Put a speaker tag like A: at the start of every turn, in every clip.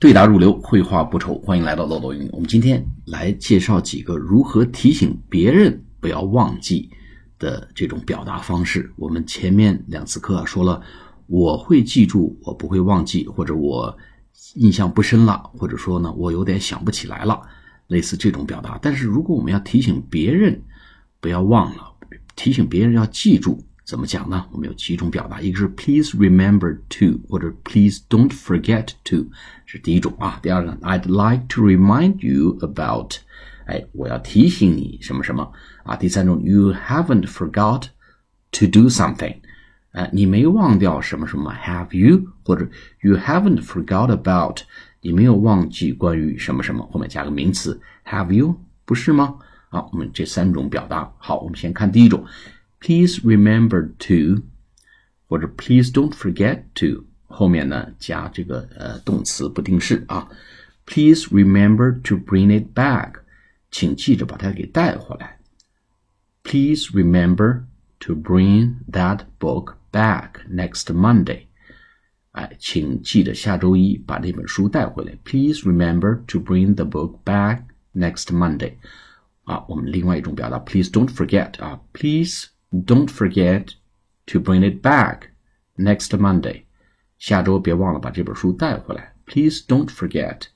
A: 对答如流，绘画不愁。欢迎来到漏斗英语。我们今天来介绍几个如何提醒别人不要忘记的这种表达方式。我们前面两次课说了，我会记住，我不会忘记，或者我印象不深了，或者说呢，我有点想不起来了，类似这种表达。但是如果我们要提醒别人不要忘了，提醒别人要记住。怎么讲呢？我们有几种表达，一个是 please remember to，或者 please don't forget to，是第一种啊。第二个，I'd like to remind you about，哎，我要提醒你什么什么啊。第三种，you haven't forgot to do something，哎，你没忘掉什么什么，have you？或者 you haven't forgot about，你没有忘记关于什么什么，后面加个名词，have you？不是吗？好，我们这三种表达，好，我们先看第一种。Please remember to，或者 Please don't forget to，后面呢加这个呃动词不定式啊。Please remember to bring it back，请记着把它给带回来。Please remember to bring that book back next Monday。哎，请记得下周一把那本书带回来。Please remember to bring the book back next Monday。啊，我们另外一种表达，Please don't forget 啊，Please。 Don't forget to bring it back next Monday. 下周别忘了把这本书带回来。Please don't forget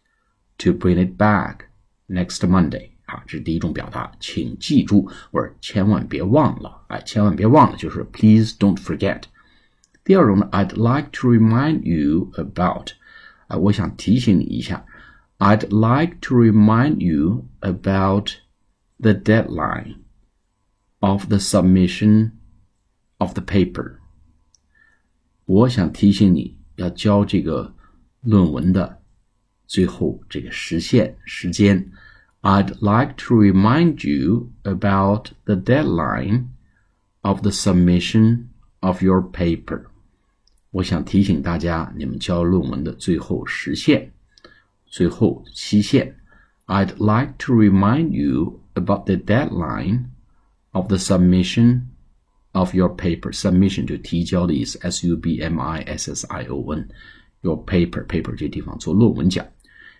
A: to bring it back next Monday. 啊，这是第一种表达，请记住，或者千万别忘了。哎，千万别忘了，就是 Please don't forget。第二种呢，I'd like to remind you about。啊，我想提醒你一下。I'd like to remind you about the deadline of the submission of the paper。我想提醒你要交这个论文的最后这个时限时间。I'd like to remind you about the deadline of the submission of your paper。我想提醒大家，你们交论文的最后时限、最后期限。I'd like to remind you about the deadline of the submission of your paper. Submission 就提交的意思，s u b m i s s i o n。Your paper paper 这地方做论文讲。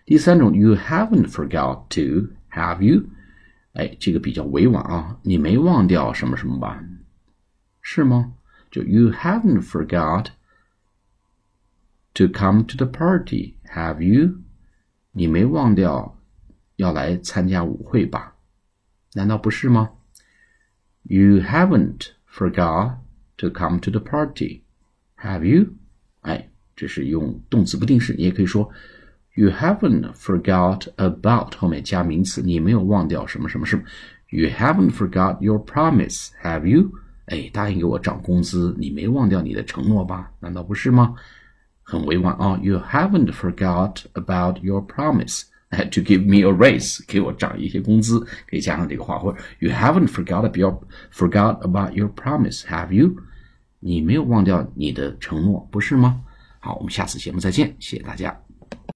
A: 第三种，you haven't forgot to have you？哎，这个比较委婉啊，你没忘掉什么什么吧？是吗？就 you haven't forgot to come to the party, have you？你没忘掉要来参加舞会吧？难道不是吗 ？you haven't forgot to come to the party, have you? 哎，这是用动词不定式，你也可以说 You haven't forgot about 后面加名词，你没有忘掉什么什么什么。You haven't forgot your promise, have you? 哎，答应给我涨工资，你没忘掉你的承诺吧？难道不是吗？很委婉啊。You haven't forgot about your promise. To give me a raise，给我涨一些工资，可以加上这个话，或者 You haven't forgot about forgot about your promise, have you？你没有忘掉你的承诺，不是吗？好，我们下次节目再见，谢谢大家。